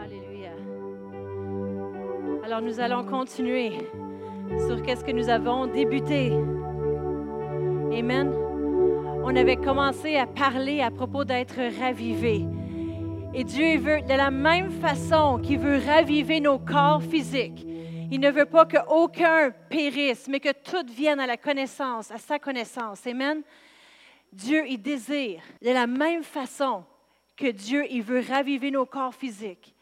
Alléluia. Alors nous allons continuer sur qu'est-ce que nous avons débuté. Amen. On avait commencé à parler à propos d'être ravivé. Et Dieu veut, de la même façon qu'il veut raviver nos corps physiques, il ne veut pas qu'aucun périsse, mais que tout vienne à la connaissance, à sa connaissance. Amen. Dieu, il désire de la même façon que Dieu, il veut raviver nos corps physiques.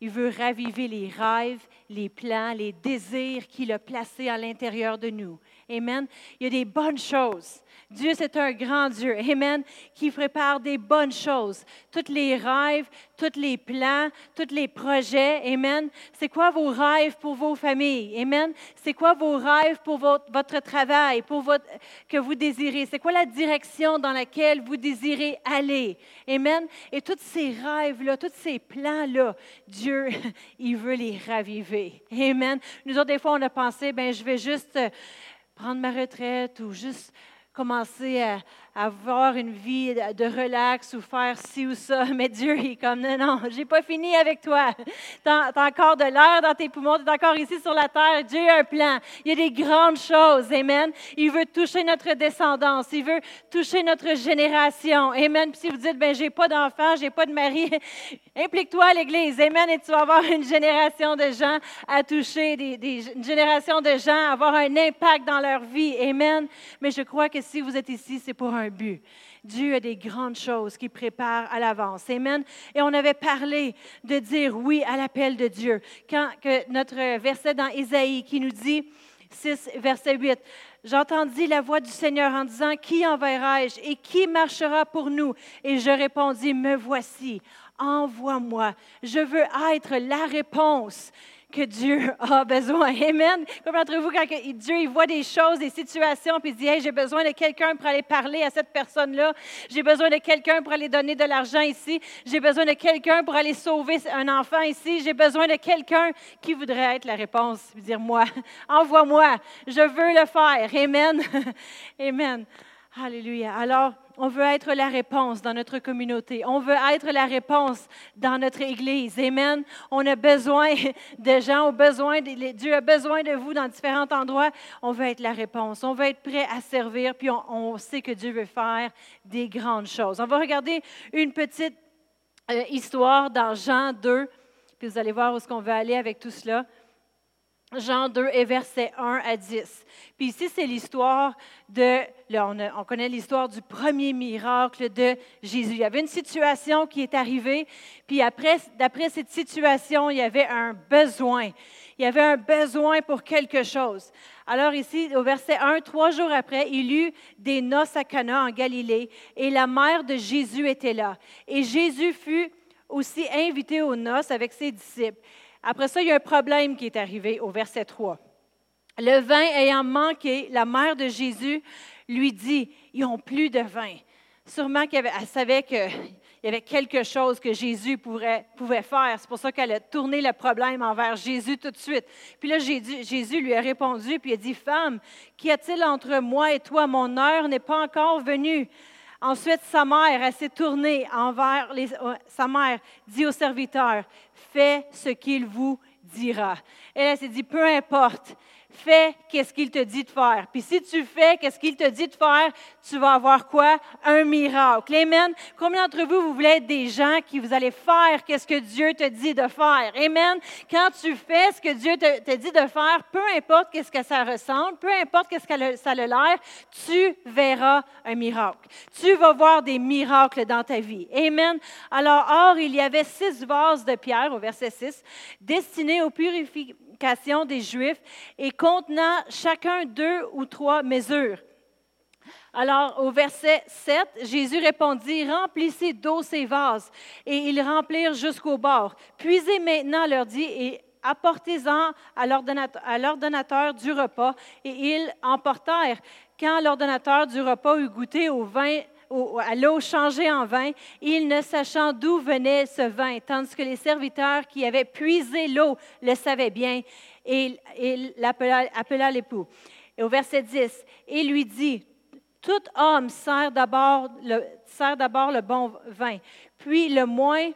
Il veut raviver les rêves, les plans, les désirs qu'il a placés à l'intérieur de nous. Amen. Il y a des bonnes choses Dieu, c'est un grand Dieu, Amen, qui prépare des bonnes choses. Tous les rêves, tous les plans, tous les projets, Amen. C'est quoi vos rêves pour vos familles, Amen? C'est quoi vos rêves pour votre, votre travail, pour votre, que vous désirez? C'est quoi la direction dans laquelle vous désirez aller, Amen? Et tous ces rêves-là, tous ces plans-là, Dieu, il veut les raviver, Amen. Nous autres, des fois, on a pensé, ben je vais juste prendre ma retraite ou juste commencer à, avoir une vie de relax ou faire ci ou ça. Mais Dieu, il est comme, non, non, j'ai pas fini avec toi. Tu as, encore de l'air dans tes poumons, tu es encore ici sur la terre. Dieu a un plan. Il y a des grandes choses. Amen. Il veut toucher notre descendance. Il veut toucher notre génération. Amen. Puis si vous dites, ben j'ai pas d'enfant, j'ai pas de mari, implique-toi à l'Église. Amen. Et tu vas avoir une génération de gens à toucher, des, une génération de gens à avoir un impact dans leur vie. Amen. Mais je crois que si vous êtes ici, c'est pour un but. Dieu a des grandes choses qu'il prépare à l'avance. Amen. Et on avait parlé de dire oui à l'appel de Dieu. Quand que notre verset dans Isaïe qui nous dit, 6, verset 8, J'entendis la voix du Seigneur en disant, Qui enverrai-je et qui marchera pour nous? Et je répondis, Me voici, envoie-moi. Je veux être la réponse que Dieu a besoin. Amen. Comme entre vous, quand Dieu il voit des choses, des situations, puis il dit, hey, j'ai besoin de quelqu'un pour aller parler à cette personne-là. J'ai besoin de quelqu'un pour aller donner de l'argent ici. J'ai besoin de quelqu'un pour aller sauver un enfant ici. J'ai besoin de quelqu'un qui voudrait être la réponse. Dire, moi, envoie-moi. Je veux le faire. Amen. Amen. Alléluia. Alors, on veut être la réponse dans notre communauté. On veut être la réponse dans notre Église. Amen. On a besoin de gens, on besoin de, Dieu a besoin de vous dans différents endroits. On veut être la réponse. On veut être prêt à servir, puis on, sait que Dieu veut faire des grandes choses. On va regarder une petite euh, histoire dans Jean 2, puis vous allez voir où est-ce qu'on veut aller avec tout cela. Jean 2 et versets 1 à 10. Puis ici, c'est l'histoire de, on, on, connaît l'histoire du premier miracle de Jésus. Il y avait une situation qui est arrivée, puis après, d'après cette situation, il y avait un besoin. Il y avait un besoin pour quelque chose. Alors ici, au verset 1, trois jours après, il eut des noces à Cana en Galilée, et la mère de Jésus était là. Et Jésus fut aussi invité aux noces avec ses disciples. Après ça, il y a un problème qui est arrivé au verset 3. Le vin ayant manqué, la mère de Jésus lui dit, ils n'ont plus de vin. Sûrement qu'elle savait qu'il y avait quelque chose que Jésus pouvait faire. C'est pour ça qu'elle a tourné le problème envers Jésus tout de suite. Puis là, Jésus, Jésus lui a répondu, puis il a dit, Femme, qu'y a-t-il entre moi et toi? Mon heure n'est pas encore venue. Ensuite, sa mère, elle s'est tournée envers les, euh, sa mère, dit au serviteur, fais ce qu'il vous dira. Elle, elle s'est dit, peu importe, fais qu'est-ce qu'il te dit de faire. Puis si tu fais qu'est-ce qu'il te dit de faire, tu vas avoir quoi? Un miracle. Amen. Combien d'entre vous, vous voulez être des gens qui vous allez faire qu'est-ce que Dieu te dit de faire? Amen. Quand tu fais ce que Dieu te, dit de faire, peu importe qu'est-ce que ça ressemble, peu importe qu'est-ce que ça a l'air, tu verras un miracle. Tu vas voir des miracles dans ta vie. Amen. Alors, or, il y avait six vases de pierre, au verset 6, destinés aux des Juifs et contenant chacun deux ou trois mesures. Alors, au verset 7, Jésus répondit, Remplissez d'eau ces vases. Et ils remplirent jusqu'au bord. Puisez maintenant, leur dit, et apportez-en à l'ordonnateur du repas. Et ils emportèrent. Quand l'ordonnateur du repas eut goûté au vin à l'eau changée en vin, il ne sachant d'où venait ce vin, tandis que les serviteurs qui avaient puisé l'eau le savaient bien, et il appela, l'époux. Et au verset 10, il lui dit, tout homme sert d'abord le bon vin, puis le moins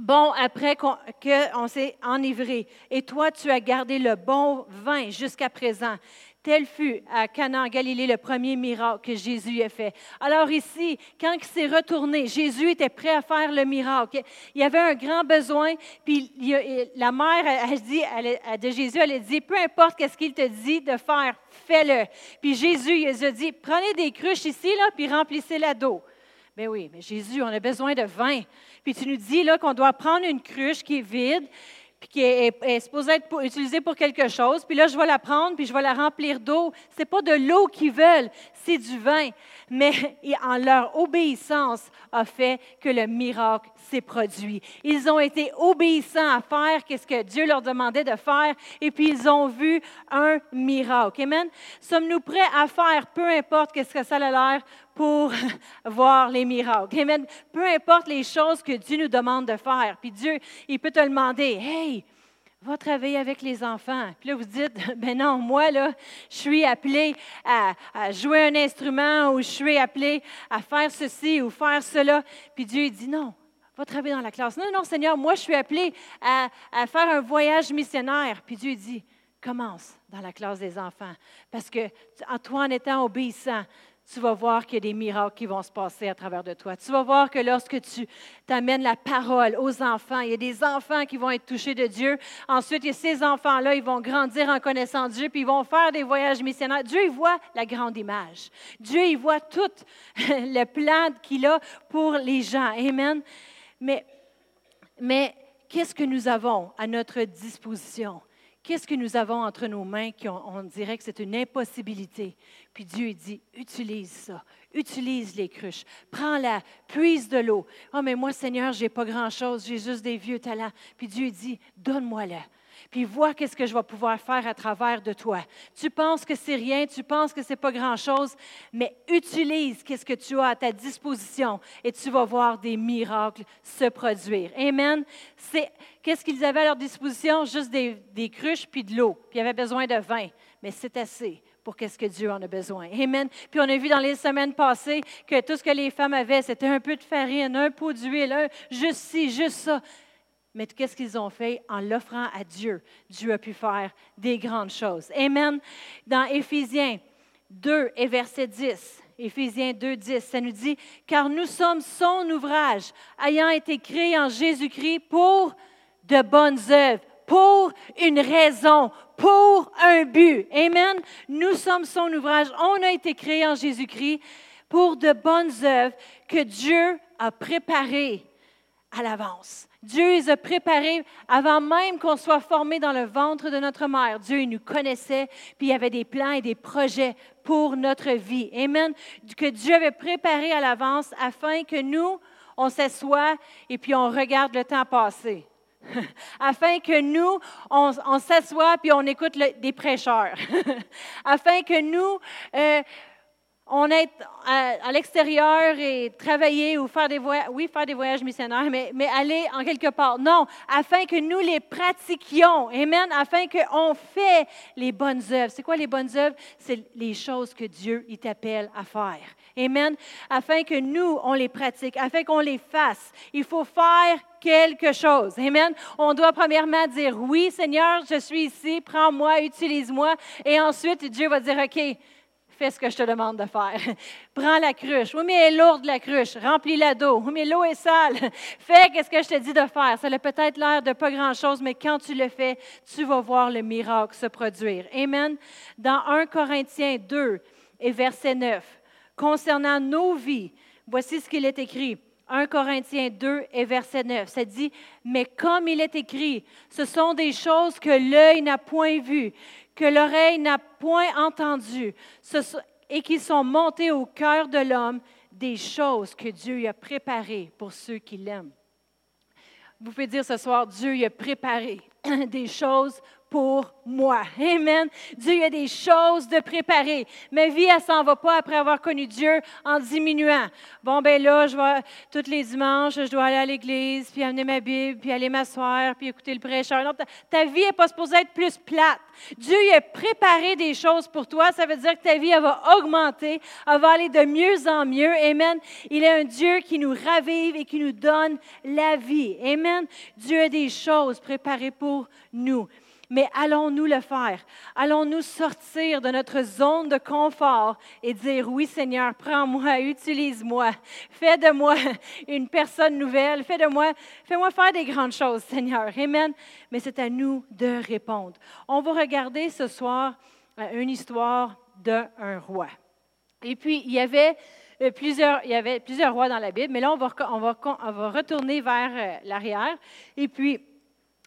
bon après qu'on s'est enivré. Et toi, tu as gardé le bon vin jusqu'à présent. Tel fut à Cana en Galilée le premier miracle que Jésus a fait. Alors ici, quand il s'est retourné, Jésus était prêt à faire le miracle. Il y avait un grand besoin, puis la mère a dit, de Jésus, elle a dit, peu importe qu'est-ce qu'il te dit de faire, fais-le. Puis Jésus, il a dit, prenez des cruches ici, là, puis remplissez-la d'eau. Mais ben oui, mais Jésus, on a besoin de vin. Puis tu nous dis là qu'on doit prendre une cruche qui est vide, qui est, supposée être utilisée pour quelque chose, puis là, je vais la prendre, puis je vais la remplir d'eau. Ce n'est pas de l'eau qu'ils veulent, c'est du vin. Mais en leur obéissance a fait que le miracle s'est produit. Ils ont été obéissants à faire ce que Dieu leur demandait de faire, et puis ils ont vu un miracle. Amen? Sommes-nous prêts à faire, peu importe ce que ça a l'air, pour voir les miracles? Amen? Peu importe les choses que Dieu nous demande de faire. Puis Dieu, il peut te demander, hey, va travailler avec les enfants. Puis là, vous dites, ben non, moi, là, je suis appelé à, jouer un instrument ou je suis appelé à faire ceci ou faire cela. Puis Dieu, il dit, non, va travailler dans la classe. Non, non, Seigneur, moi, je suis appelé à, faire un voyage missionnaire. Puis Dieu dit, commence dans la classe des enfants. Parce que toi, en étant obéissant, tu vas voir qu'il y a des miracles qui vont se passer à travers de toi. Tu vas voir que lorsque tu t'amènes la parole aux enfants, il y a des enfants qui vont être touchés de Dieu. Ensuite, ces enfants-là, ils vont grandir en connaissant Dieu, puis ils vont faire des voyages missionnaires. Dieu, il voit la grande image. Dieu, il voit tout le plan qu'il a pour les gens. Amen. Mais, mais qu'est-ce que nous avons à notre disposition? Qu'est-ce que nous avons entre nos mains qu'on on dirait que c'est une impossibilité? Puis Dieu dit, utilise ça, utilise les cruches, prends-la, puise de l'eau. Oh, mais moi, Seigneur, j'ai pas grand-chose, j'ai juste des vieux talents. Puis Dieu dit, donne-moi-la puis vois qu'est-ce que je vais pouvoir faire à travers de toi. Tu penses que c'est rien, tu penses que c'est pas grand-chose, mais utilise qu'est-ce que tu as à ta disposition et tu vas voir des miracles se produire. Amen. C'est qu'est-ce qu'ils avaient à leur disposition? Juste des, des cruches puis de l'eau. Puis ils avaient besoin de vin, mais c'est assez pour qu'est-ce que Dieu en a besoin. Amen. Puis on a vu dans les semaines passées que tout ce que les femmes avaient, c'était un peu de farine, un pot d'huile, juste ci, juste ça mais qu'est-ce qu'ils ont fait? En l'offrant à Dieu? Dieu a pu faire des grandes choses. Amen. Dans Éphésiens 2 et verset 10, Éphésiens 2, 10, ça nous dit, car nous sommes son ouvrage, ayant été créés en Jésus-Christ pour de bonnes œuvres, pour une raison, pour un but. Amen. Nous sommes son ouvrage. On a été créés en Jésus-Christ pour de bonnes œuvres que Dieu a préparées à l'avance. Dieu les a préparés avant même qu'on soit formé dans le ventre de notre mère. Dieu il nous connaissait, puis il y avait des plans et des projets pour notre vie. Amen. Que Dieu avait préparé à l'avance afin que nous, on s'assoie et puis on regarde le temps passer. afin que nous, on, s'assoit puis on écoute des prêcheurs. afin que nous, euh, on est à, l'extérieur et travailler ou faire des voyages, oui, faire des voyages missionnaires, mais, mais, aller en quelque part. Non, afin que nous les pratiquions. Amen. Afin qu'on fait les bonnes œuvres. C'est quoi les bonnes œuvres? C'est les choses que Dieu t'appelle à faire. Amen. Afin que nous, on les pratique, afin qu'on les fasse. Il faut faire quelque chose. Amen. On doit premièrement dire oui, Seigneur, je suis ici, prends-moi, utilise-moi. Et ensuite, Dieu va dire, OK, Fais ce que je te demande de faire. Prends la cruche. Oui, mais elle est lourde, la cruche. Remplis-la d'eau. Oui, mais l'eau est sale. Fais ce que je te dis de faire. Ça a peut-être l'air de pas grand-chose, mais quand tu le fais, tu vas voir le miracle se produire. Amen. Dans 1 Corinthiens 2 et verset 9, concernant nos vies, voici ce qu'il est écrit. 1 Corinthiens 2 et verset 9, ça dit, mais comme il est écrit, ce sont des choses que l'œil n'a point vues, que l'oreille n'a point entendu et qui sont montées au cœur de l'homme, des choses que Dieu a préparées pour ceux qui l'aiment. Vous pouvez dire ce soir, Dieu a préparé des choses pour moi. Amen. Dieu a des choses de préparer. Ma vie, elle s'en va pas après avoir connu Dieu en diminuant. Bon, ben là, je vais, tous les dimanches, je dois aller à l'église, puis amener ma Bible, puis aller m'asseoir, puis écouter le prêcheur. Non, ta, vie n'est pas supposée être plus plate. Dieu a préparé des choses pour toi. Ça veut dire que ta vie, elle va augmenter, elle va aller de mieux en mieux. Amen. Il est un Dieu qui nous ravive et qui nous donne la vie. Amen. Dieu a des choses préparées pour nous. Mais allons-nous le faire? Allons-nous sortir de notre zone de confort et dire, oui Seigneur, prends-moi, utilise-moi, fais de moi une personne nouvelle, fais de moi, fais-moi faire des grandes choses, Seigneur. Amen. Mais c'est à nous de répondre. On va regarder ce soir euh, une histoire d'un roi. Et puis, il y avait euh, plusieurs, il y avait plusieurs rois dans la Bible, mais là, on va, on va, on va retourner vers euh, l'arrière. Et puis,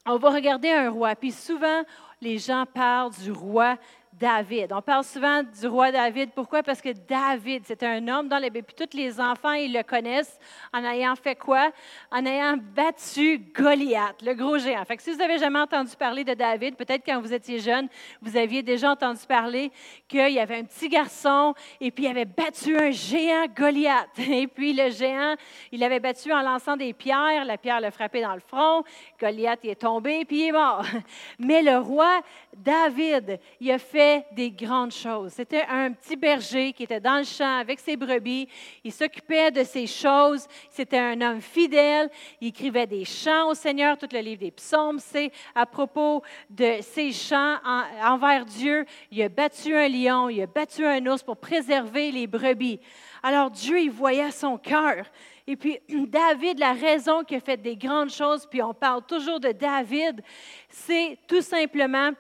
on va regarder un roi. Puis souvent, les gens parlent du roi David. On parle souvent du roi David. Pourquoi? Parce que David, c'était un homme dans Bible. Puis tous les enfants, ils le connaissent en ayant fait quoi? En ayant battu Goliath, le gros géant. Fait que si vous n'avez jamais entendu parler de David, peut-être quand vous étiez jeune, vous aviez déjà entendu parler qu'il y avait un petit garçon et puis il avait battu un géant Goliath. Et puis le géant, il l'avait battu en lançant des pierres. La pierre l'a frappé dans le front. Goliath il est tombé puis il est mort. Mais le roi David, il a fait des grandes choses. C'était un petit berger qui était dans le champ avec ses brebis. Il s'occupait de ces choses. C'était un homme fidèle. Il écrivait des chants au Seigneur. Tout le livre des psaumes, c'est à propos de ces chants envers Dieu. Il a battu un lion, il a battu un ours pour préserver les brebis. Alors Dieu, il voyait son cœur. Et puis David, la raison qu'il a fait des grandes choses, puis on parle toujours de David, c'est tout simplement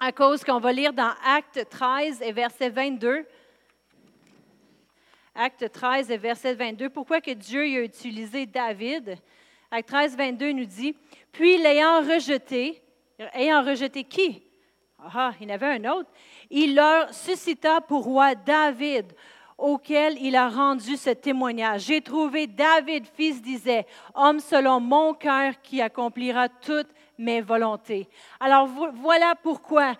à cause qu'on va lire dans Acte 13 et verset 22. Acte 13 et verset 22. Pourquoi que Dieu a utilisé David? Acte 13, 22 nous dit, puis l'ayant rejeté, ayant rejeté qui? Ah, il y en avait un autre. Il leur suscita pour roi David, auquel il a rendu ce témoignage. J'ai trouvé David, fils disait, homme selon mon cœur qui accomplira toutes mes volontés. Alors voilà pourquoi.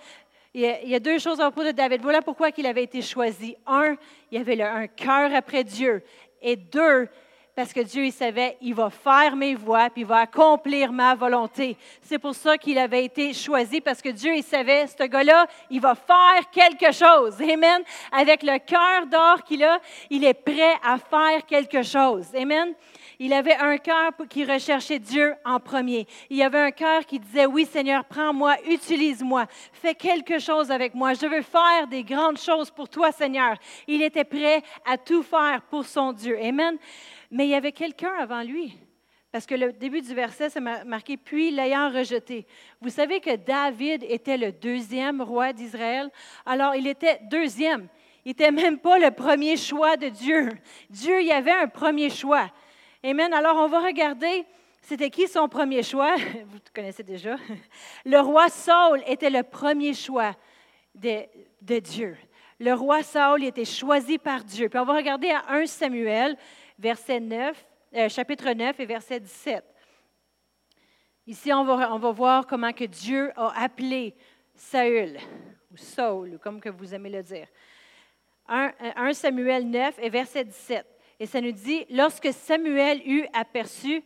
Il y, a, deux choses à propos de David. Voilà pourquoi il avait été choisi. Un, il avait un cœur après Dieu. Et deux, parce que Dieu il savait, il va faire mes voies, puis il va accomplir ma volonté. C'est pour ça qu'il avait été choisi, parce que Dieu il savait, ce gars-là, il va faire quelque chose. Amen. Avec le cœur d'or qu'il a, il est prêt à faire quelque chose. Amen. Il avait un cœur qui recherchait Dieu en premier. Il avait un cœur qui disait, oui Seigneur, prends-moi, utilise-moi, fais quelque chose avec moi. Je veux faire des grandes choses pour toi Seigneur. Il était prêt à tout faire pour son Dieu. Amen. Mais il y avait quelqu'un avant lui. Parce que le début du verset, c'est marqué puis l'ayant rejeté. Vous savez que David était le deuxième roi d'Israël. Alors, il était deuxième. Il n'était même pas le premier choix de Dieu. Dieu y avait un premier choix. Amen. Alors, on va regarder, c'était qui son premier choix? Vous connaissez déjà. Le roi Saul était le premier choix de, Dieu. Le roi Saul était choisi par Dieu. Puis on va regarder à 1 Samuel, verset 9, euh, chapitre 9 et verset 17. Ici, on va, on va voir comment que Dieu a appelé Saül, ou Saul, comme que vous aimez le dire. 1, 1 Samuel 9 et verset 17. Et ça nous dit, lorsque Samuel eut aperçu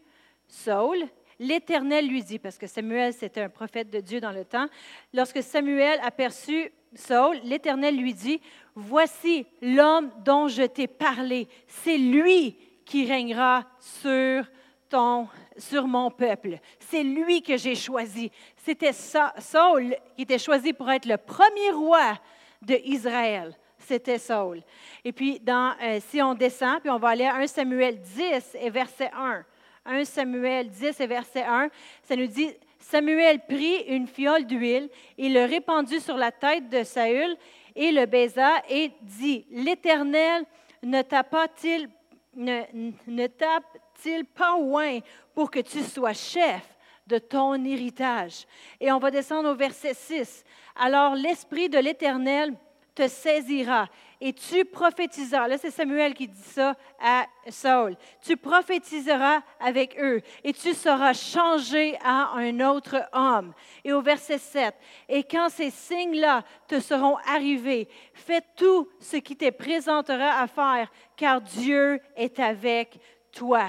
Saul, l'Éternel lui dit, parce que Samuel c'était un prophète de Dieu dans le temps, lorsque Samuel aperçut Saul, l'Éternel lui dit, voici l'homme dont je t'ai parlé, c'est lui qui régnera sur ton, sur mon peuple. C'est lui que j'ai choisi. C'était Saul qui était choisi pour être le premier roi de Israël c'était Saul. Et puis, euh, si on descend, puis on va aller à 1 Samuel 10 et verset 1. 1 Samuel 10 et verset 1, ça nous dit, Samuel prit une fiole d'huile et le répandit sur la tête de Saül et le baisa et dit, l'Éternel ne tape-t-il ne, ne tape-t-il pas loin pour que tu sois chef de ton héritage? Et on va descendre au verset 6. Alors l'Esprit de l'Éternel te saisira et tu prophétiseras. Là, c'est Samuel qui dit ça à Saul. Tu prophétiseras avec eux et tu seras changé à un autre homme. Et au verset 7, et quand ces signes-là te seront arrivés, fais tout ce qui te présentera à faire, car Dieu est avec toi.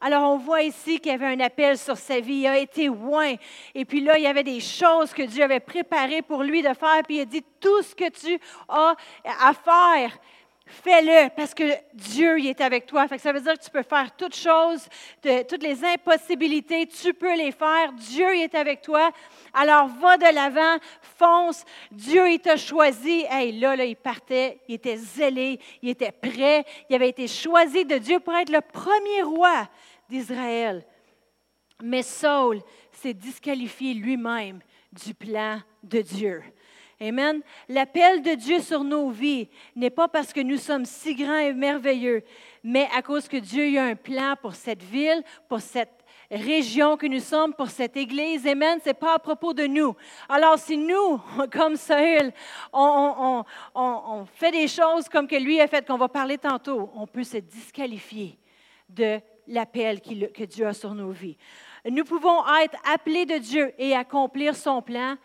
Alors, on voit ici qu'il y avait un appel sur sa vie. Il a été loin. Et puis là, il y avait des choses que Dieu avait préparées pour lui de faire. Puis il a dit, tout ce que tu as à faire, fais-le parce que Dieu y est avec toi. ça veut dire que tu peux faire toutes choses, toutes les impossibilités, tu peux les faire. Dieu y est avec toi. Alors va de l'avant, fonce. Dieu il t'a choisi. Hey, là, là, il partait, il était zélé, il était prêt. Il avait été choisi de Dieu pour être le premier roi d'Israël. Mais Saul s'est disqualifié lui-même du plan de Dieu. Amen. L'appel de Dieu sur nos vies n'est pas parce que nous sommes si grands et merveilleux, mais à cause que Dieu a un plan pour cette ville, pour cette région que nous sommes, pour cette Église. Amen. Ce n'est pas à propos de nous. Alors, si nous, comme Saül, on, on, fait des choses comme que lui a fait, qu'on va parler tantôt, on peut se disqualifier de l'appel que Dieu a sur nos vies. Nous pouvons être appelés de Dieu et accomplir son plan,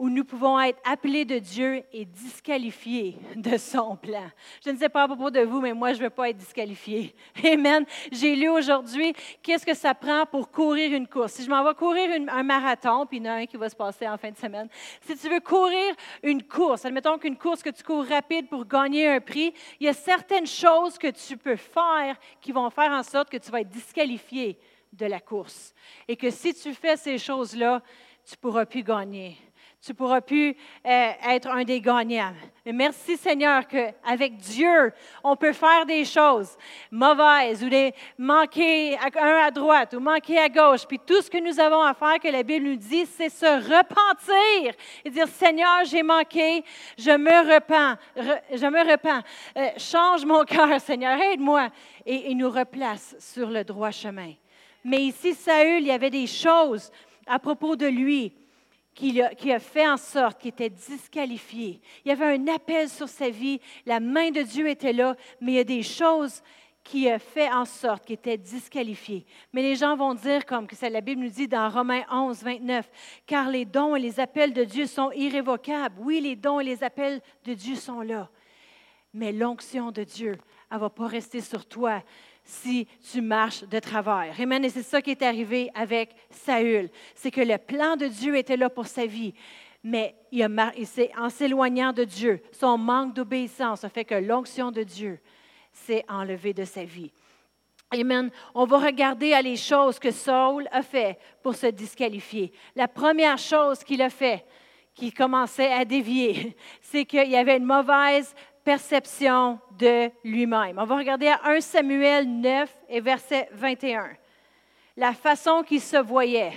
où nous pouvons être appelés de Dieu et disqualifiés de son plan. Je ne sais pas à propos de vous, mais moi, je ne veux pas être disqualifié. Amen. J'ai lu aujourd'hui qu'est-ce que ça prend pour courir une course? Si je m'en vais courir un marathon, puis il y en a un qui va se passer en fin de semaine. Si tu veux courir une course, admettons qu'une course que tu cours rapide pour gagner un prix, il y a certaines choses que tu peux faire qui vont faire en sorte que tu vas être disqualifié de la course. Et que si tu fais ces choses-là, tu ne pourras plus gagner tu pourras plus euh, être un des gagnants. Mais merci Seigneur qu'avec Dieu, on peut faire des choses mauvaises ou des manquer un à droite ou manquer à gauche. Puis tout ce que nous avons à faire, que la Bible nous dit, c'est se repentir et dire Seigneur, j'ai manqué, je me repens, je me repens. Euh, change mon cœur, Seigneur, aide-moi. Et il nous replace sur le droit chemin. Mais ici, Saül, il y avait des choses à propos de lui qui a, fait en sorte qu'il était disqualifié. Il y avait un appel sur sa vie, la main de Dieu était là, mais il y a des choses qui a fait en sorte qu'il était disqualifié. Mais les gens vont dire, comme que la Bible nous dit dans Romains 11, 29, car les dons et les appels de Dieu sont irrévocables. Oui, les dons et les appels de Dieu sont là. Mais l'onction de Dieu, elle ne va pas rester sur toi si tu marches de travers. Amen. Et c'est ça qui est arrivé avec Saül. C'est que le plan de Dieu était là pour sa vie. Mais il, en s'éloignant de Dieu, son manque d'obéissance a fait que l'onction de Dieu s'est enlevée de sa vie. Amen. On va regarder à les choses que Saul a fait pour se disqualifier. La première chose qu'il a fait, qui commençait à dévier, c'est qu'il y avait une mauvaise perception de lui-même. On va regarder à 1 Samuel 9 et verset 21. La façon qu'il se voyait,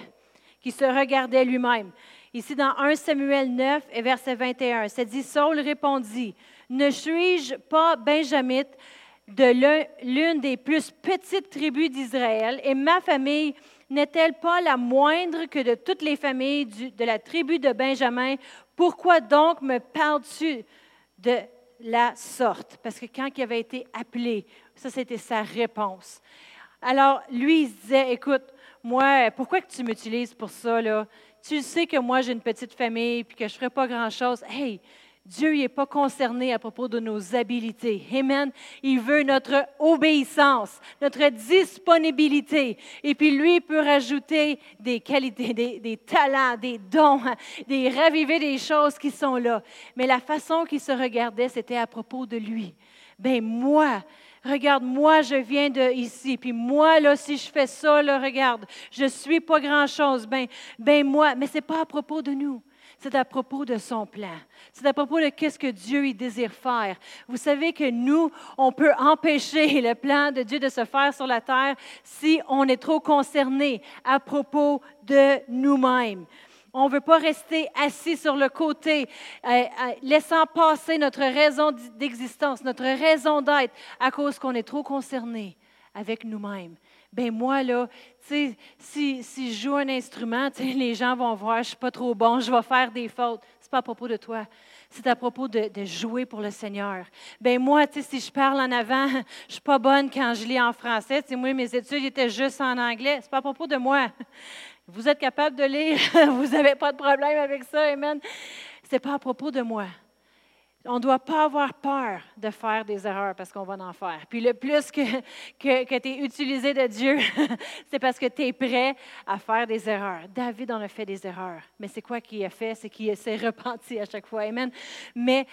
qu'il se regardait lui-même. Ici, dans 1 Samuel 9 et verset 21, c'est dit Saul répondit Ne suis-je pas Benjamin de l'une des plus petites tribus d'Israël, et ma famille n'est-elle pas la moindre que de toutes les familles de la tribu de Benjamin? Pourquoi donc me parles-tu de la sorte, parce que quand il avait été appelé, ça c'était sa réponse. Alors lui, il se disait, écoute, moi, pourquoi que tu m'utilises pour ça, là? Tu sais que moi, j'ai une petite famille, puis que je ne ferai pas grand-chose. Hey, Dieu n'est pas concerné à propos de nos habiletés. Amen. Il veut notre obéissance, notre disponibilité. Et puis lui peut rajouter des qualités, des, talents, des dons, des raviver des choses qui sont là. Mais la façon qu'il se regardait, c'était à propos de lui. Ben moi, regarde, moi, je viens de ici, puis moi, là, si je fais ça, regarde, je suis pas grand-chose, ben, ben moi, mais c'est pas à propos de nous. C'est à propos de son plan. C'est à propos de qu'est-ce que Dieu y désire faire. Vous savez que nous, on peut empêcher le plan de Dieu de se faire sur la terre si on est trop concerné à propos de nous-mêmes. On ne veut pas rester assis sur le côté, euh, euh, laissant passer notre raison d'existence, notre raison d'être, à cause qu'on est trop concerné avec nous-mêmes. Ben moi, là, si, si, je joue un instrument, les gens vont voir, je ne suis pas trop bon, je vais faire des fautes. Ce n'est pas à propos de toi. C'est à propos de, jouer pour le Seigneur. Ben moi, si je parle en avant, je ne suis pas bonne quand je lis en français. Tu sais, moi, mes études étaient juste en anglais. Ce n'est pas à propos de moi. Vous êtes capable de lire, vous n'avez pas de problème avec ça, Amen. Ce n'est pas à propos de moi. On ne doit pas avoir peur de faire des erreurs parce qu'on va en faire. Puis le plus que, que, tu es utilisé de Dieu, c'est parce que tu es prêt à faire des erreurs. David en a fait des erreurs. Mais c'est quoi qu'il a fait? C'est qu'il s'est repenti à chaque fois. Amen. Mais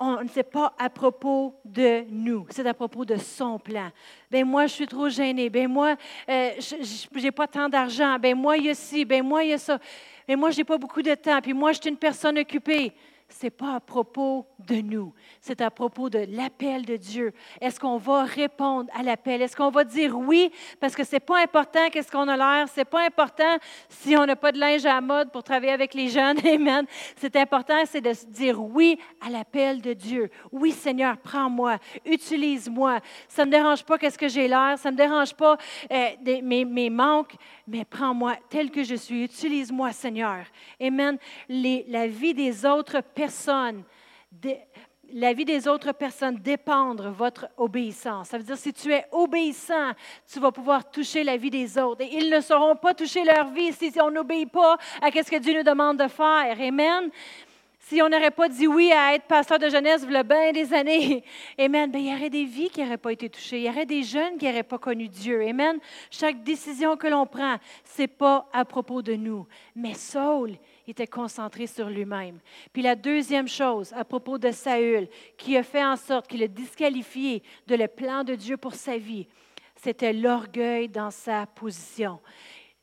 on ne sait pas à propos de nous, c'est à propos de son plan. Ben moi, je suis trop gênée. Ben moi, euh, je n'ai pas tant d'argent. Ben moi, il y a ci. Ben moi, il y a ça. Ben moi, je n'ai pas beaucoup de temps. Puis moi, je suis une personne occupée ce n'est pas à propos de nous, c'est à propos de l'appel de Dieu. Est-ce qu'on va répondre à l'appel? Est-ce qu'on va dire oui? Parce que ce n'est pas important qu'est-ce qu'on a l'air, ce n'est pas important si on n'a pas de linge à la mode pour travailler avec les jeunes. Amen. C'est important, c'est de dire oui à l'appel de Dieu. Oui, Seigneur, prends-moi, utilise-moi. Ça me dérange pas qu'est-ce que j'ai l'air, ça me dérange pas euh, mes, mes manques, mais prends-moi tel que je suis. Utilise-moi, Seigneur. Amen. La vie des autres la vie des autres personnes dépendre votre obéissance. Ça veut dire si tu es obéissant, tu vas pouvoir toucher la vie des autres. Et ils ne sauront pas toucher leur vie si on n'obéit pas à ce que Dieu nous demande de faire. Amen si on n'aurait pas dit oui à être pasteur de jeunesse a bien des années, Amen, ben, il y aurait des vies qui n'auraient pas été touchées. Il y aurait des jeunes qui n'auraient pas connu Dieu. Amen. Chaque décision que l'on prend, ce n'est pas à propos de nous. Mais Saul était concentré sur lui-même. Puis la deuxième chose, à propos de Saül, qui a fait en sorte qu'il a disqualifié de le plan de Dieu pour sa vie, c'était l'orgueil dans sa position.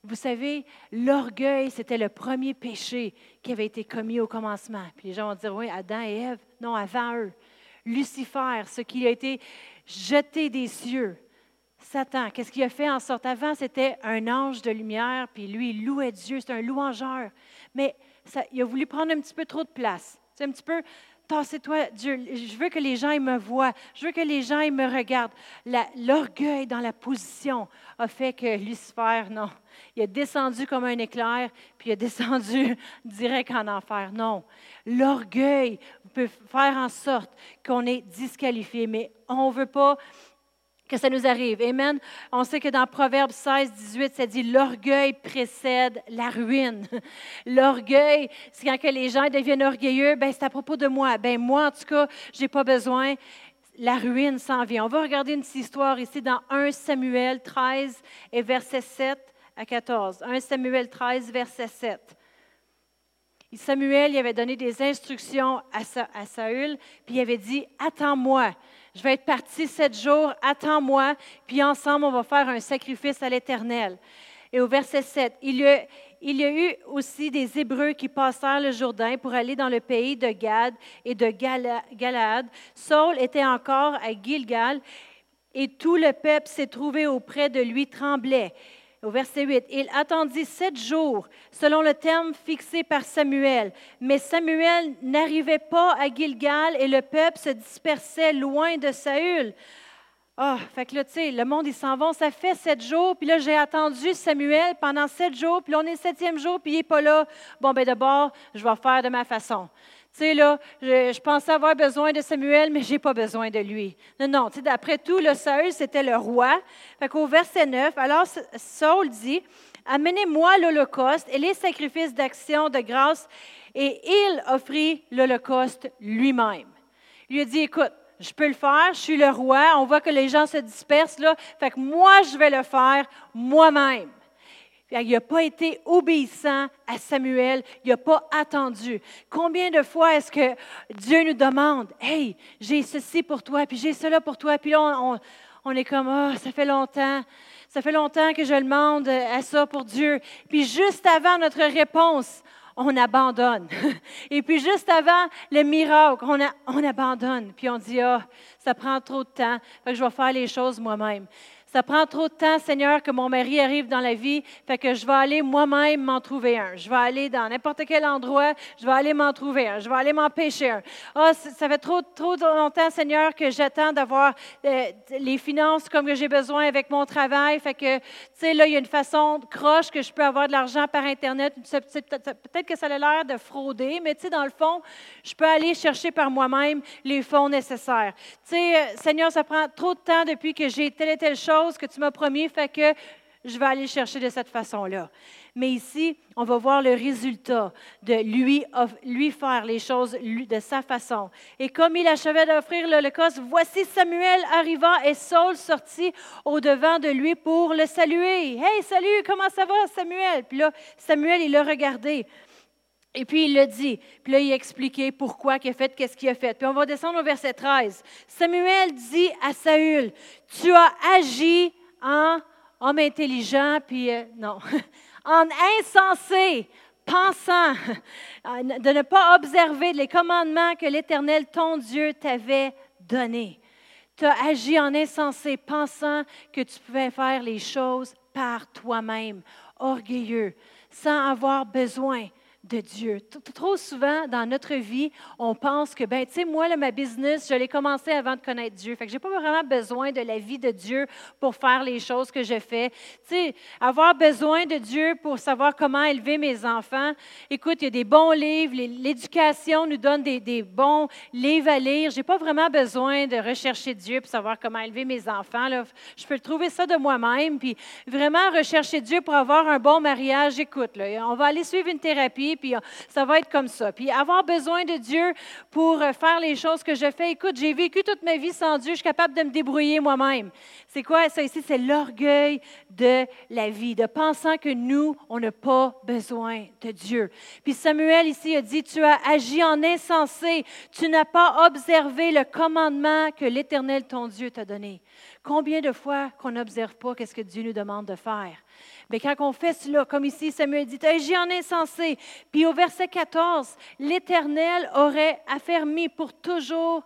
Vous savez, l'orgueil, c'était le premier péché qui avait été commis au commencement. Puis les gens vont dire, oui, Adam et Ève, non, avant eux. Lucifer, ce qui a été jeté des cieux. Satan, qu'est-ce qu'il a fait en sorte? Avant, c'était un ange de lumière, puis lui, il louait Dieu, c'était un louangeur. Mais ça, il a voulu prendre un petit peu trop de place. C'est un petit peu tassez-toi, Dieu, je veux que les gens me voient, je veux que les gens me regardent. L'orgueil dans la position a fait que Lucifer, non, il a descendu comme un éclair, puis il a descendu direct en enfer. Non, l'orgueil peut faire en sorte qu'on est disqualifié, mais on ne veut pas que ça nous arrive. Amen. On sait que dans Proverbe 16, 18, ça dit l'orgueil précède la ruine. L'orgueil, c'est quand que les gens deviennent orgueilleux, ben c'est à propos de moi. Ben moi, en tout cas, je n'ai pas besoin. La ruine s'en vient. On va regarder une histoire ici dans 1 Samuel 13 et verset 7 à 14. 1 Samuel 13, verset 7. Samuel il avait donné des instructions à, Saül, puis il avait dit Attends-moi, je vais être parti sept jours, attends-moi, puis ensemble, on va faire un sacrifice à l'Éternel. Et au verset 7, il y, a, eu aussi des Hébreux qui passèrent le Jourdain pour aller dans le pays de Gad et de Galaad. Saul était encore à Gilgal et tout le peuple s'est trouvé auprès de lui, tremblait au verset 8, il attendit sept jours selon le terme fixé par Samuel. Mais Samuel n'arrivait pas à Gilgal et le peuple se dispersait loin de Saül. Ah, fait que là, tu sais, le monde, ils s'en vont. Ça fait sept jours, puis là, j'ai attendu Samuel pendant sept jours, puis là, on est septième jour, puis il n'est pas là. Bon, ben d'abord, je vais faire de ma façon. Là, je, pensais avoir besoin de Samuel, mais je n'ai pas besoin de lui. Non, non, d'après tout, le Saül, c'était le roi. Fait qu'au verset 9, alors Saul dit, Amenez-moi l'Holocauste et les sacrifices d'action de grâce. Et il offrit l'Holocauste lui-même. Il lui a dit, écoute, je peux le faire, je suis le roi, on voit que les gens se dispersent là, fait que moi, je vais le faire moi-même. Il n'a pas été obéissant à Samuel, il n'a pas attendu. Combien de fois est-ce que Dieu nous demande, Hey, j'ai ceci pour toi, puis j'ai cela pour toi, puis là, on, on est comme, oh, ça fait longtemps, ça fait longtemps que je demande à ça pour Dieu. Puis juste avant notre réponse, on abandonne. Et puis juste avant le miracle, on, on abandonne. Puis on dit, ah, ça prend trop de temps, fait que je vais faire les choses moi-même. Ça prend trop de temps, Seigneur, que mon mari arrive dans la vie, fait que je vais aller moi-même m'en trouver un. Je vais aller dans n'importe quel endroit, je vais aller m'en trouver un. Je vais aller m'en pêcher un. Ah, ça fait trop, trop longtemps, Seigneur, que j'attends d'avoir euh, les finances comme que j'ai besoin avec mon travail. Fait que, tu sais, là, il y a une façon croche que je peux avoir de l'argent par Internet. Peut-être que ça a l'air de frauder, mais tu sais, dans le fond, je peux aller chercher par moi-même les fonds nécessaires. Tu sais, euh, Seigneur, ça prend trop de temps depuis que j'ai telle et telle chose que tu m'as promis, fait que je vais aller chercher de cette façon-là. Mais ici, on va voir le résultat de lui, lui faire les choses de sa façon. Et comme il achevait d'offrir l'Holocauste, voici Samuel arriva et Saul sortit au-devant de lui pour le saluer. Hey, salut, comment ça va, Samuel? Puis là, Samuel, il l'a regardé. Et puis il le dit. Puis là, il a expliqué pourquoi il a fait, qu'est-ce qu'il a fait. Puis on va descendre au verset 13. Samuel dit à Saül, tu as agi en homme intelligent, puis euh, non, en insensé, pensant de ne pas observer les commandements que l'Éternel, ton Dieu, t'avait donnés. Tu as agi en insensé, pensant que tu pouvais faire les choses par toi-même, orgueilleux, sans avoir besoin de Dieu. Trop souvent dans notre vie, on pense que, ben, tu sais, moi, ma business, je l'ai commencé avant de connaître Dieu. Fait que j'ai pas vraiment besoin de la vie de Dieu pour faire les choses que je fais. Tu sais, avoir besoin de Dieu pour savoir comment élever mes enfants. Écoute, il y a des bons livres. L'éducation nous donne des, des, bons livres à lire. J'ai pas vraiment besoin de rechercher Dieu pour savoir comment élever mes enfants. Là. Je peux trouver ça de moi-même. Puis vraiment rechercher Dieu pour avoir un bon mariage. Écoute, là, on va aller suivre une thérapie puis euh, ça va être comme ça. Puis avoir besoin de Dieu pour euh, faire les choses que je fais. Écoute, j'ai vécu toute ma vie sans Dieu, je suis capable de me débrouiller moi-même. C'est quoi ça ici? C'est l'orgueil de la vie, de pensant que nous, on n'a pas besoin de Dieu. Puis Samuel ici a dit, tu as agi en insensé, tu n'as pas observé le commandement que l'Éternel, ton Dieu, t'a donné. Combien de fois qu'on n'observe pas qu'est-ce que Dieu nous demande de faire? Mais quand on fait cela, comme ici Samuel dit, j'ai en insensé. Puis au verset 14, l'Éternel aurait affermi pour toujours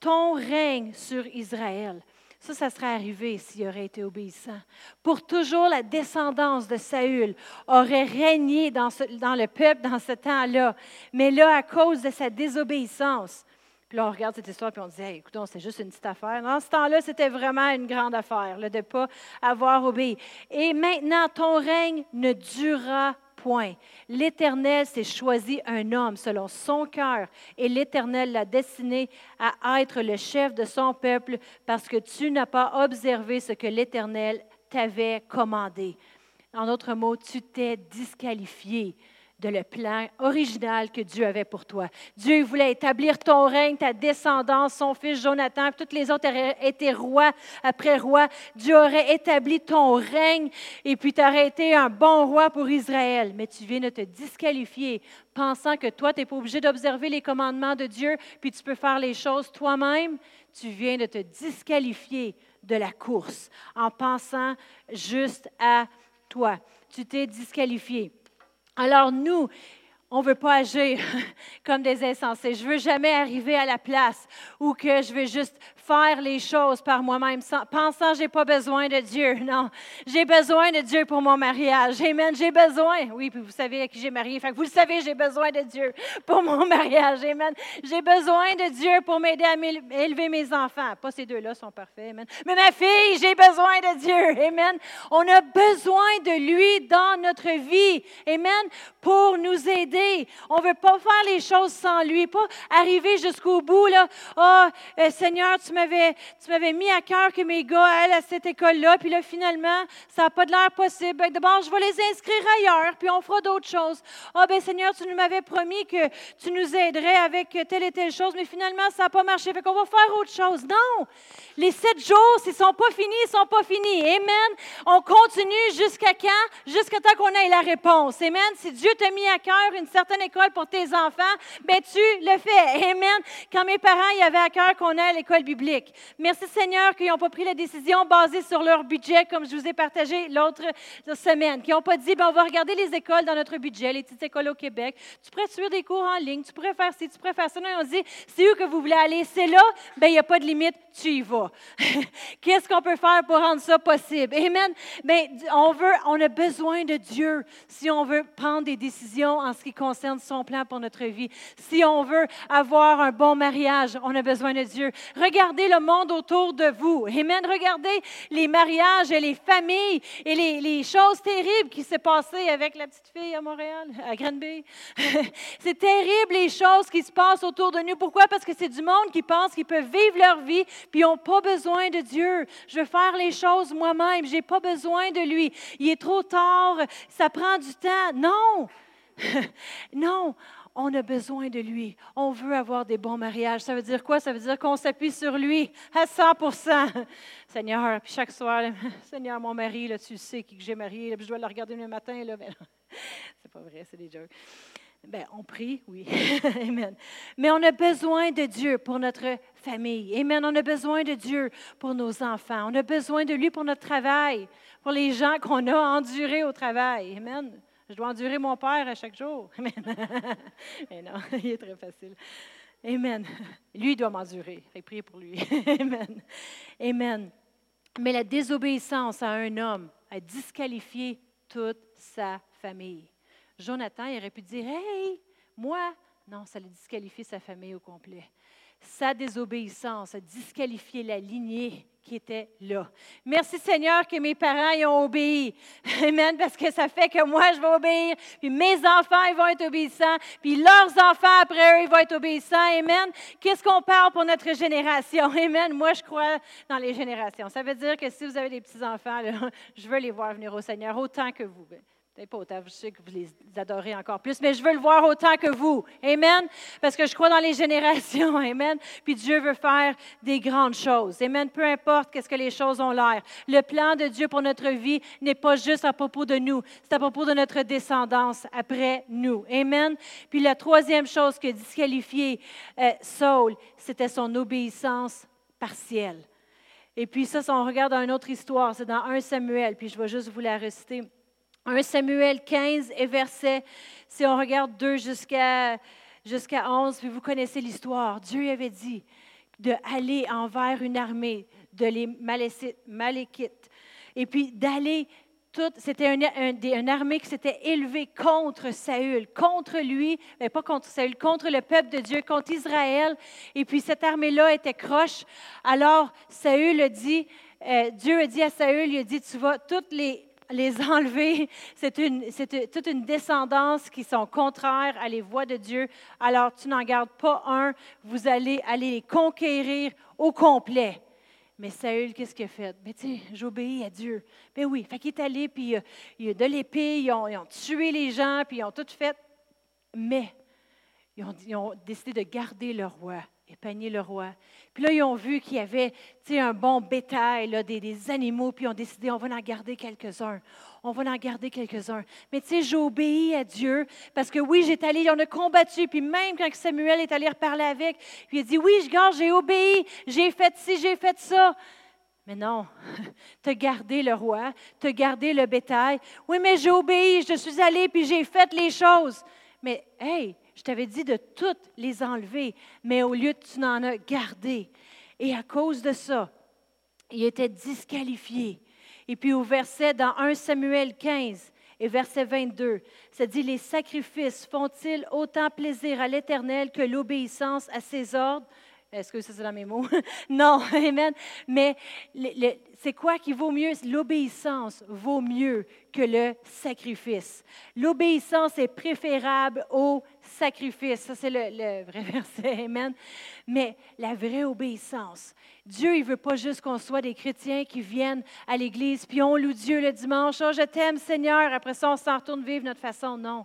ton règne sur Israël. Ça, ça serait arrivé s'il aurait été obéissant. Pour toujours, la descendance de Saül aurait régné dans, dans le peuple dans ce temps-là. Mais là, à cause de sa désobéissance, puis là, on regarde cette histoire et on dit, hey, écoute, c'est juste une petite affaire. Dans ce temps-là, c'était vraiment une grande affaire de ne pas avoir obéi. Et maintenant, ton règne ne durera point. L'Éternel s'est choisi un homme selon son cœur et l'Éternel l'a destiné à être le chef de son peuple parce que tu n'as pas observé ce que l'Éternel t'avait commandé. En d'autres mots, tu t'es disqualifié de le plan original que Dieu avait pour toi. Dieu voulait établir ton règne, ta descendance, son fils Jonathan, toutes les autres été rois après roi. Dieu aurait établi ton règne et puis tu aurais été un bon roi pour Israël. Mais tu viens de te disqualifier pensant que toi, tu n'es pas obligé d'observer les commandements de Dieu, puis tu peux faire les choses toi-même. Tu viens de te disqualifier de la course en pensant juste à toi. Tu t'es disqualifié. Alors nous, on ne veut pas agir comme des insensés. Je ne veux jamais arriver à la place où que je vais juste faire les choses par moi-même, pensant que je n'ai pas besoin de Dieu. Non, j'ai besoin de Dieu pour mon mariage. Amen, j'ai besoin. Oui, puis vous savez à qui j'ai marié. Fait vous le savez, j'ai besoin de Dieu pour mon mariage. Amen. J'ai besoin de Dieu pour m'aider à élever mes enfants. Pas ces deux-là sont parfaits. Amen. Mais ma fille, j'ai besoin de Dieu. Amen. On a besoin de lui dans notre vie. Amen. Pour nous aider. On veut pas faire les choses sans lui, pas arriver jusqu'au bout. Là. Oh, Seigneur, tu tu m'avais mis à cœur que mes gars aillent à cette école-là, puis là, finalement, ça n'a pas de l'air possible. D'abord, je vais les inscrire ailleurs, puis on fera d'autres choses. Ah, oh, ben Seigneur, tu nous m'avais promis que tu nous aiderais avec telle et telle chose, mais finalement, ça n'a pas marché. Fait qu'on va faire autre chose. Non! Les sept jours, s'ils ne sont pas finis, ils ne sont pas finis. Amen. On continue jusqu'à quand? Jusqu'à temps qu'on ait la réponse. Amen. Si Dieu t'a mis à cœur une certaine école pour tes enfants, ben tu le fais. Amen. Quand mes parents y avaient à cœur qu'on ait l'école biblique, Merci Seigneur qu'ils n'ont pas pris la décision basée sur leur budget, comme je vous ai partagé l'autre semaine, qui n'ont pas dit, ben, on va regarder les écoles dans notre budget, les petites écoles au Québec. Tu pourrais suivre des cours en ligne, tu pourrais faire ci, tu pourrais faire ça. Non, ont dit, c'est où que vous voulez aller, c'est là, ben, il n'y a pas de limite, tu y vas. Qu'est-ce qu'on peut faire pour rendre ça possible? Amen. Ben, on veut, on a besoin de Dieu si on veut prendre des décisions en ce qui concerne son plan pour notre vie. Si on veut avoir un bon mariage, on a besoin de Dieu. Regardez le monde autour de vous. Amen. Regardez les mariages et les familles et les, les choses terribles qui s'est passées avec la petite fille à Montréal, à Granby. c'est terrible les choses qui se passent autour de nous. Pourquoi? Parce que c'est du monde qui pense qu'ils peuvent vivre leur vie puis ils n'ont pas besoin de Dieu. Je veux faire les choses moi-même. Je n'ai pas besoin de lui. Il est trop tard. Ça prend du temps. Non. non on a besoin de lui. On veut avoir des bons mariages. Ça veut dire quoi? Ça veut dire qu'on s'appuie sur lui à 100% Seigneur, puis chaque soir, Seigneur, mon mari, là, tu sais qui que j'ai marié, puis je dois le regarder le matin. Là, c'est pas vrai, c'est des jokes. Ben, on prie, oui. Amen. Mais on a besoin de Dieu pour notre famille. Amen. On a besoin de Dieu pour nos enfants. On a besoin de lui pour notre travail, pour les gens qu'on a endurés au travail. Amen. Je dois endurer mon père à chaque jour. Amen. Mais non, il est très facile. Amen. Lui, doit m'endurer. Priez pour lui. Amen. Amen. Mais la désobéissance à un homme a disqualifié toute sa famille. Jonathan, il aurait pu dire Hey, moi, non, ça a disqualifié sa famille au complet. Sa désobéissance a disqualifié la lignée qui était là. Merci Seigneur que mes parents y ont obéi. Amen, parce que ça fait que moi, je vais obéir, puis mes enfants, ils vont être obéissants, puis leurs enfants, après eux, ils vont être obéissants. Amen. Qu'est-ce qu'on parle pour notre génération? Amen. Moi, je crois dans les générations. Ça veut dire que si vous avez des petits-enfants, je veux les voir venir au Seigneur autant que vous. Peut-être pas autant, je sais que vous les adorez encore plus, mais je veux le voir autant que vous. Amen. Parce que je crois dans les générations. Amen. Puis Dieu veut faire des grandes choses. Amen. Peu importe qu'est-ce que les choses ont l'air. Le plan de Dieu pour notre vie n'est pas juste à propos de nous, c'est à propos de notre descendance après nous. Amen. Puis la troisième chose qui a disqualifié euh, Saul, c'était son obéissance partielle. Et puis ça, si on regarde dans une autre histoire, c'est dans 1 Samuel, puis je vais juste vous la réciter. 1 Samuel 15 et verset, si on regarde 2 jusqu'à jusqu'à 11, puis vous connaissez l'histoire. Dieu avait dit d'aller envers une armée de les Malékites, et puis d'aller c'était une, armée qui s'était élevée contre Saül, contre lui, mais pas contre Saül, contre le peuple de Dieu, contre Israël. Et puis cette armée-là était croche. Alors Saül dit, euh, Dieu a dit à Saül, il a dit, tu vas toutes les les enlever. C'est toute une descendance qui sont contraires à les voies de Dieu. Alors tu n'en gardes pas un. Vous allez aller les conquérir au complet. Mais Saül, qu'est-ce qu'il a fait? Mais ben, j'obéis à Dieu. Ben oui, fait qu'il est allé, puis il y a de l'épée, ils ont, tué les gens, puis ils ont tout fait. Mais ils ont décidé de garder le roi épargner le roi. Puis là, ils ont vu qu'il y avait un bon bétail, des, des, animaux, puis ils ont décidé, on va en garder quelques-uns. On va en garder quelques-uns. Mais tu sais, j'ai obéi à Dieu parce que oui, j'étais allé, on a combattu, puis même quand Samuel est allé reparler avec, il a dit, oui, je j'ai obéi, j'ai fait ci, j'ai fait ça. Mais non, as gardé le roi, as gardé le bétail. Oui, mais j'ai obéi, je suis allé, puis j'ai fait les choses. Mais, hey, je t'avais dit de toutes les enlever, mais au lieu, tu n'en as gardé. Et à cause de ça, il était disqualifié. Et puis au verset dans 1 Samuel 15 et verset 22, ça dit, les sacrifices font-ils autant plaisir à l'Éternel que l'obéissance à ses ordres? Est-ce que ça, c'est dans mes mots? non, amen. Mais c'est quoi qui vaut mieux? L'obéissance vaut mieux que le sacrifice. L'obéissance est préférable au sacrifice. Ça, c'est le, vrai verset. Amen. Mais la vraie obéissance, Dieu, il ne veut pas juste qu'on soit des chrétiens qui viennent à l'Église, puis on loue Dieu le dimanche. Oh, je t'aime, Seigneur. Après ça, on s'en retourne vivre notre façon. Non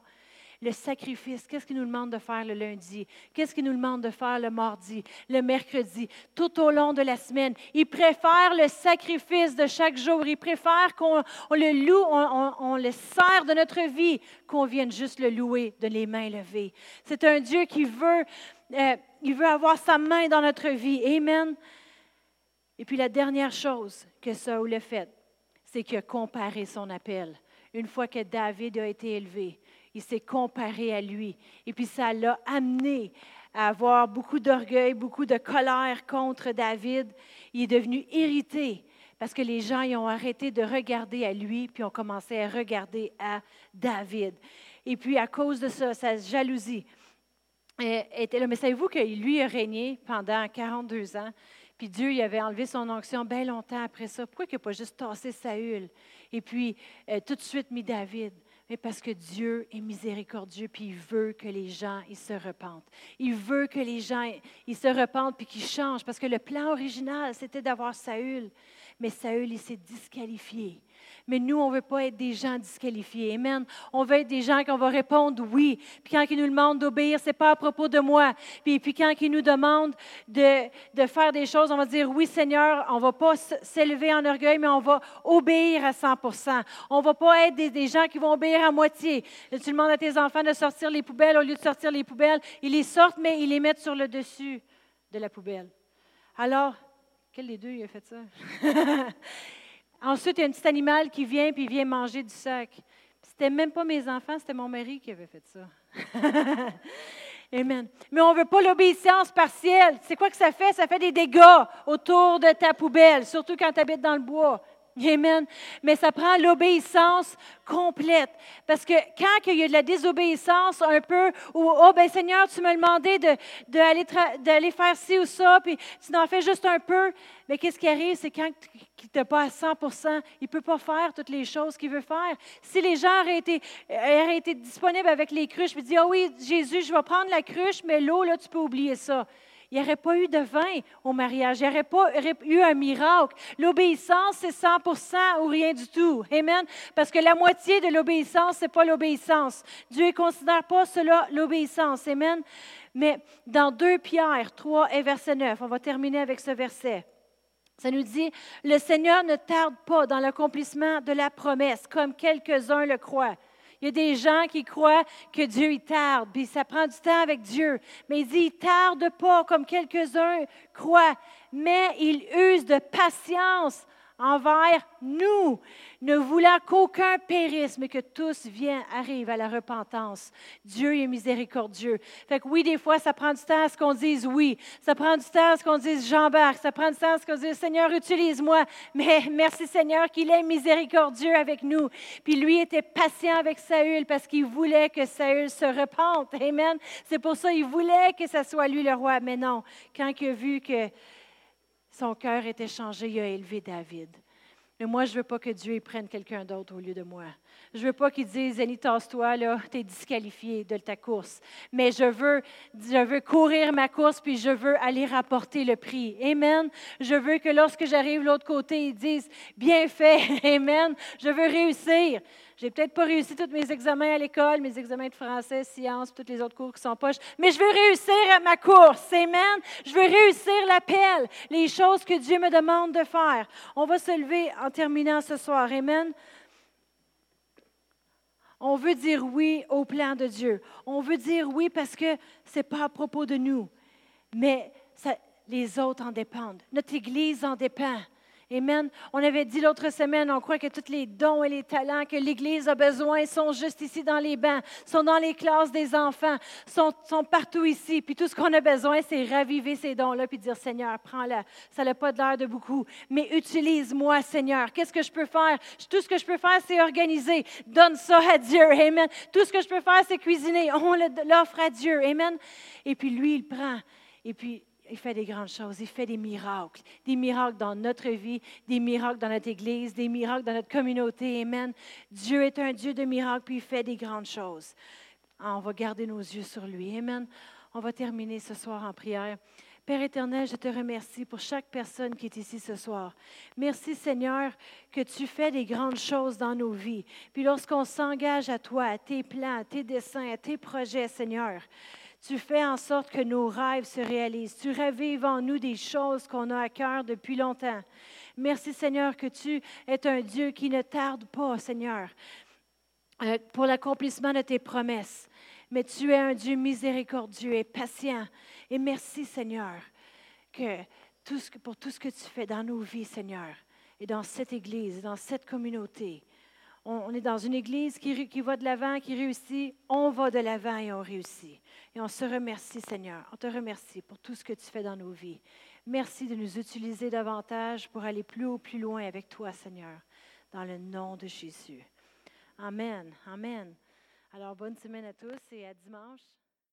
le sacrifice. Qu'est-ce qu'il nous demande de faire le lundi? Qu'est-ce qu'il nous demande de faire le mardi, le mercredi, tout au long de la semaine? Il préfère le sacrifice de chaque jour. Il préfère qu'on le loue, on, le sert de notre vie, qu'on vienne juste le louer de les mains levées. C'est un Dieu qui veut, euh, il veut avoir sa main dans notre vie. Amen. Et puis la dernière chose que Saul a faite, c'est qu'il a comparé son appel. Une fois que David a été élevé, il s'est comparé à lui. Et puis ça l'a amené à avoir beaucoup d'orgueil, beaucoup de colère contre David. Il est devenu irrité parce que les gens ils ont arrêté de regarder à lui, puis ont commencé à regarder à David. Et puis à cause de ça, sa jalousie euh, était là. Mais savez-vous que lui a régné pendant 42 ans? Puis Dieu il avait enlevé son onction bien longtemps après ça. Pourquoi il n'a pas juste tassé Saül? Et puis euh, tout de suite mis David? Mais parce que Dieu est miséricordieux, puis il veut que les gens ils se repentent. Il veut que les gens ils se repentent puis qu'ils changent. Parce que le plan original, c'était d'avoir Saül. Mais Saül, il s'est disqualifié. Mais nous, on ne veut pas être des gens disqualifiés. Amen. On veut être des gens qui va répondre oui. Puis quand ils nous demandent d'obéir, ce n'est pas à propos de moi. Puis, puis quand ils nous demandent de, de, faire des choses, on va dire oui, Seigneur. On ne va pas s'élever en orgueil, mais on va obéir à 100 On ne va pas être des, des, gens qui vont obéir à moitié. tu demandes à tes enfants de sortir les poubelles. Au lieu de sortir les poubelles, ils les sortent, mais ils les mettent sur le dessus de la poubelle. Alors, quel des deux il a fait ça? Ensuite, il y a un petit animal qui vient, puis il vient manger du sac. C'était même pas mes enfants, c'était mon mari qui avait fait ça. Amen. Mais on ne veut pas l'obéissance partielle. C'est quoi que ça fait? Ça fait des dégâts autour de ta poubelle, surtout quand tu habites dans le bois. Amen. Mais ça prend l'obéissance complète. Parce que quand il y a de la désobéissance un peu, ou Oh, ben Seigneur, tu m'as demandé d'aller de, faire ci ou ça, puis tu n'en fais juste un peu. Mais qu'est-ce qui arrive? C'est quand tu n'es pas à 100% il ne peut pas faire toutes les choses qu'il veut faire. Si les gens auraient été, auraient été disponibles avec les cruches, puis disent Ah oui, Jésus, je vais prendre la cruche, mais l'eau, là, tu peux oublier ça il n'y aurait pas eu de vin au mariage. Il n'y aurait pas eu un miracle. L'obéissance, c'est 100 ou rien du tout. Amen. Parce que la moitié de l'obéissance, ce n'est pas l'obéissance. Dieu ne considère pas cela l'obéissance. Amen. Mais dans 2 Pierre 3 et verset 9, on va terminer avec ce verset. Ça nous dit, le Seigneur ne tarde pas dans l'accomplissement de la promesse, comme quelques-uns le croient. Il y a des gens qui croient que Dieu il tarde, puis ça prend du temps avec Dieu. Mais il dit, il tarde pas comme quelques-uns croient, mais il use de patience envers nous, ne voulant qu'aucun périsse, mais que tous viennent, arrivent à la repentance. Dieu est miséricordieux. Fait que oui, des fois, ça prend du temps à ce qu'on dise oui. Ça prend du temps à ce qu'on dise j'embarque. Ça prend du temps à ce qu'on dise Seigneur, utilise-moi. Mais merci Seigneur qu'il est miséricordieux avec nous. Puis lui était patient avec Saül parce qu'il voulait que Saül se repente. Amen. C'est pour ça qu'il voulait que ce soit lui le roi. Mais non, quand il a vu que son cœur était changé, il a élevé David. Mais moi, je ne veux pas que Dieu prenne quelqu'un d'autre au lieu de moi. Je ne veux pas qu'il dise, Annie, tasse-toi, là, tu es disqualifié de ta course. Mais je veux, je veux courir ma course, puis je veux aller rapporter le prix. Amen. Je veux que lorsque j'arrive de l'autre côté, ils disent, bien fait. Amen. Je veux réussir. J'ai peut-être pas réussi tous mes examens à l'école, mes examens de français, sciences, tous les autres cours qui sont poches, mais je veux réussir à ma course. Amen. Je veux réussir l'appel, les choses que Dieu me demande de faire. On va se lever en terminant ce soir. Amen. On veut dire oui au plan de Dieu. On veut dire oui parce que ce n'est pas à propos de nous, mais les autres en dépendent. Notre Église en dépend. Amen. On avait dit l'autre semaine, on croit que tous les dons et les talents que l'Église a besoin sont juste ici dans les bancs, sont dans les classes des enfants, sont, sont partout ici. Puis tout ce qu'on a besoin, c'est raviver ces dons-là, puis dire, Seigneur, prends-la. Ça n'a pas l'air de beaucoup, mais utilise-moi, Seigneur. Qu'est-ce que je peux faire? Tout ce que je peux faire, c'est organiser. Donne ça à Dieu. Amen. Tout ce que je peux faire, c'est cuisiner. On l'offre à Dieu. Amen. Et puis lui, il prend. Et puis il fait des grandes choses, il fait des miracles, des miracles dans notre vie, des miracles dans notre Église, des miracles dans notre communauté. Amen. Dieu est un Dieu de miracles, puis il fait des grandes choses. Ah, on va garder nos yeux sur lui. Amen. On va terminer ce soir en prière. Père éternel, je te remercie pour chaque personne qui est ici ce soir. Merci Seigneur que tu fais des grandes choses dans nos vies. Puis lorsqu'on s'engage à toi, à tes plans, à tes dessins, à tes projets, Seigneur, tu fais en sorte que nos rêves se réalisent. Tu ravives en nous des choses qu'on a à cœur depuis longtemps. Merci Seigneur que tu es un Dieu qui ne tarde pas, Seigneur, euh, pour l'accomplissement de tes promesses. Mais tu es un Dieu miséricordieux et patient. Et merci Seigneur que pour tout ce que tu fais dans nos vies, Seigneur, et dans cette Église, dans cette communauté. On, est dans une Église qui, qui va de l'avant, qui réussit. On va de l'avant et on réussit. Et on se remercie, Seigneur. On te remercie pour tout ce que tu fais dans nos vies. Merci de nous utiliser davantage pour aller plus haut, plus loin avec toi, Seigneur, dans le nom de Jésus. Amen. Amen. Alors, bonne semaine à tous et à dimanche.